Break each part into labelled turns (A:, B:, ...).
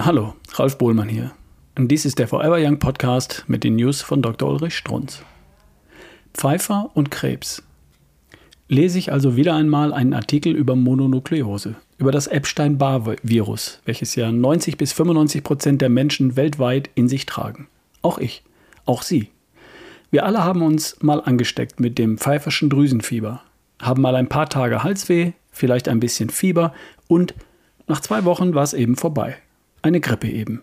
A: Hallo, Ralf Bohlmann hier. Und dies ist der Forever Young Podcast mit den News von Dr. Ulrich Strunz. Pfeiffer und Krebs. Lese ich also wieder einmal einen Artikel über Mononukleose, über das Epstein-Barr-Virus, welches ja 90 bis 95 Prozent der Menschen weltweit in sich tragen. Auch ich, auch Sie. Wir alle haben uns mal angesteckt mit dem pfeiferschen Drüsenfieber, haben mal ein paar Tage Halsweh, vielleicht ein bisschen Fieber und nach zwei Wochen war es eben vorbei. Eine Grippe eben.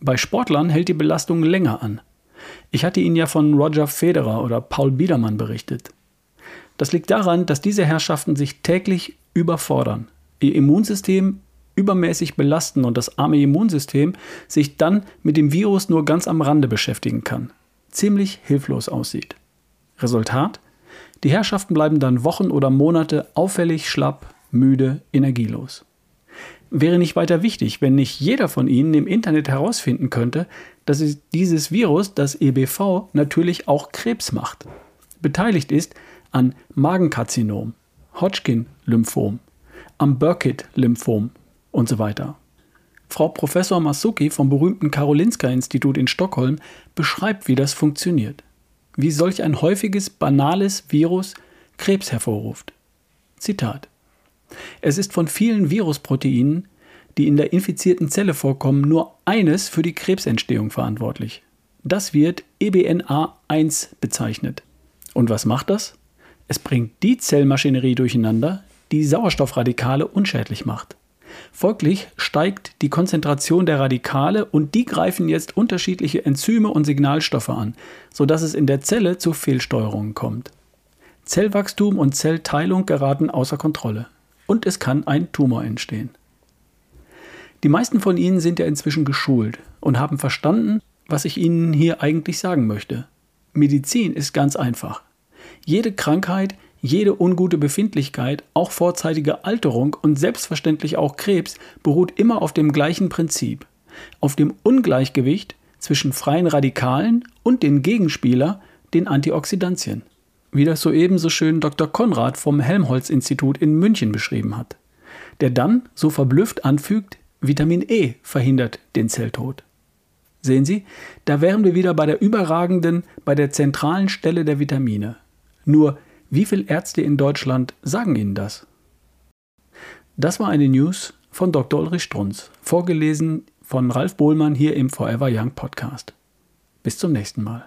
A: Bei Sportlern hält die Belastung länger an. Ich hatte Ihnen ja von Roger Federer oder Paul Biedermann berichtet. Das liegt daran, dass diese Herrschaften sich täglich überfordern, ihr Immunsystem übermäßig belasten und das arme Immunsystem sich dann mit dem Virus nur ganz am Rande beschäftigen kann, ziemlich hilflos aussieht. Resultat? Die Herrschaften bleiben dann Wochen oder Monate auffällig schlapp, müde, energielos. Wäre nicht weiter wichtig, wenn nicht jeder von Ihnen im Internet herausfinden könnte, dass dieses Virus, das EBV, natürlich auch Krebs macht. Beteiligt ist an Magenkarzinom, Hodgkin-Lymphom, am Burkitt-Lymphom und so weiter. Frau Professor Masuki vom berühmten Karolinska-Institut in Stockholm beschreibt, wie das funktioniert. Wie solch ein häufiges, banales Virus Krebs hervorruft. Zitat. Es ist von vielen Virusproteinen, die in der infizierten Zelle vorkommen, nur eines für die Krebsentstehung verantwortlich. Das wird EBNA1 bezeichnet. Und was macht das? Es bringt die Zellmaschinerie durcheinander, die Sauerstoffradikale unschädlich macht. Folglich steigt die Konzentration der Radikale und die greifen jetzt unterschiedliche Enzyme und Signalstoffe an, sodass es in der Zelle zu Fehlsteuerungen kommt. Zellwachstum und Zellteilung geraten außer Kontrolle und es kann ein Tumor entstehen. Die meisten von Ihnen sind ja inzwischen geschult und haben verstanden, was ich Ihnen hier eigentlich sagen möchte. Medizin ist ganz einfach. Jede Krankheit, jede ungute Befindlichkeit, auch vorzeitige Alterung und selbstverständlich auch Krebs beruht immer auf dem gleichen Prinzip, auf dem Ungleichgewicht zwischen freien Radikalen und den Gegenspieler, den Antioxidantien wie das soeben so schön Dr. Konrad vom Helmholtz-Institut in München beschrieben hat, der dann so verblüfft anfügt, Vitamin E verhindert den Zelltod. Sehen Sie, da wären wir wieder bei der überragenden, bei der zentralen Stelle der Vitamine. Nur, wie viele Ärzte in Deutschland sagen Ihnen das? Das war eine News von Dr. Ulrich Strunz, vorgelesen von Ralf Bohlmann hier im Forever Young Podcast. Bis zum nächsten Mal.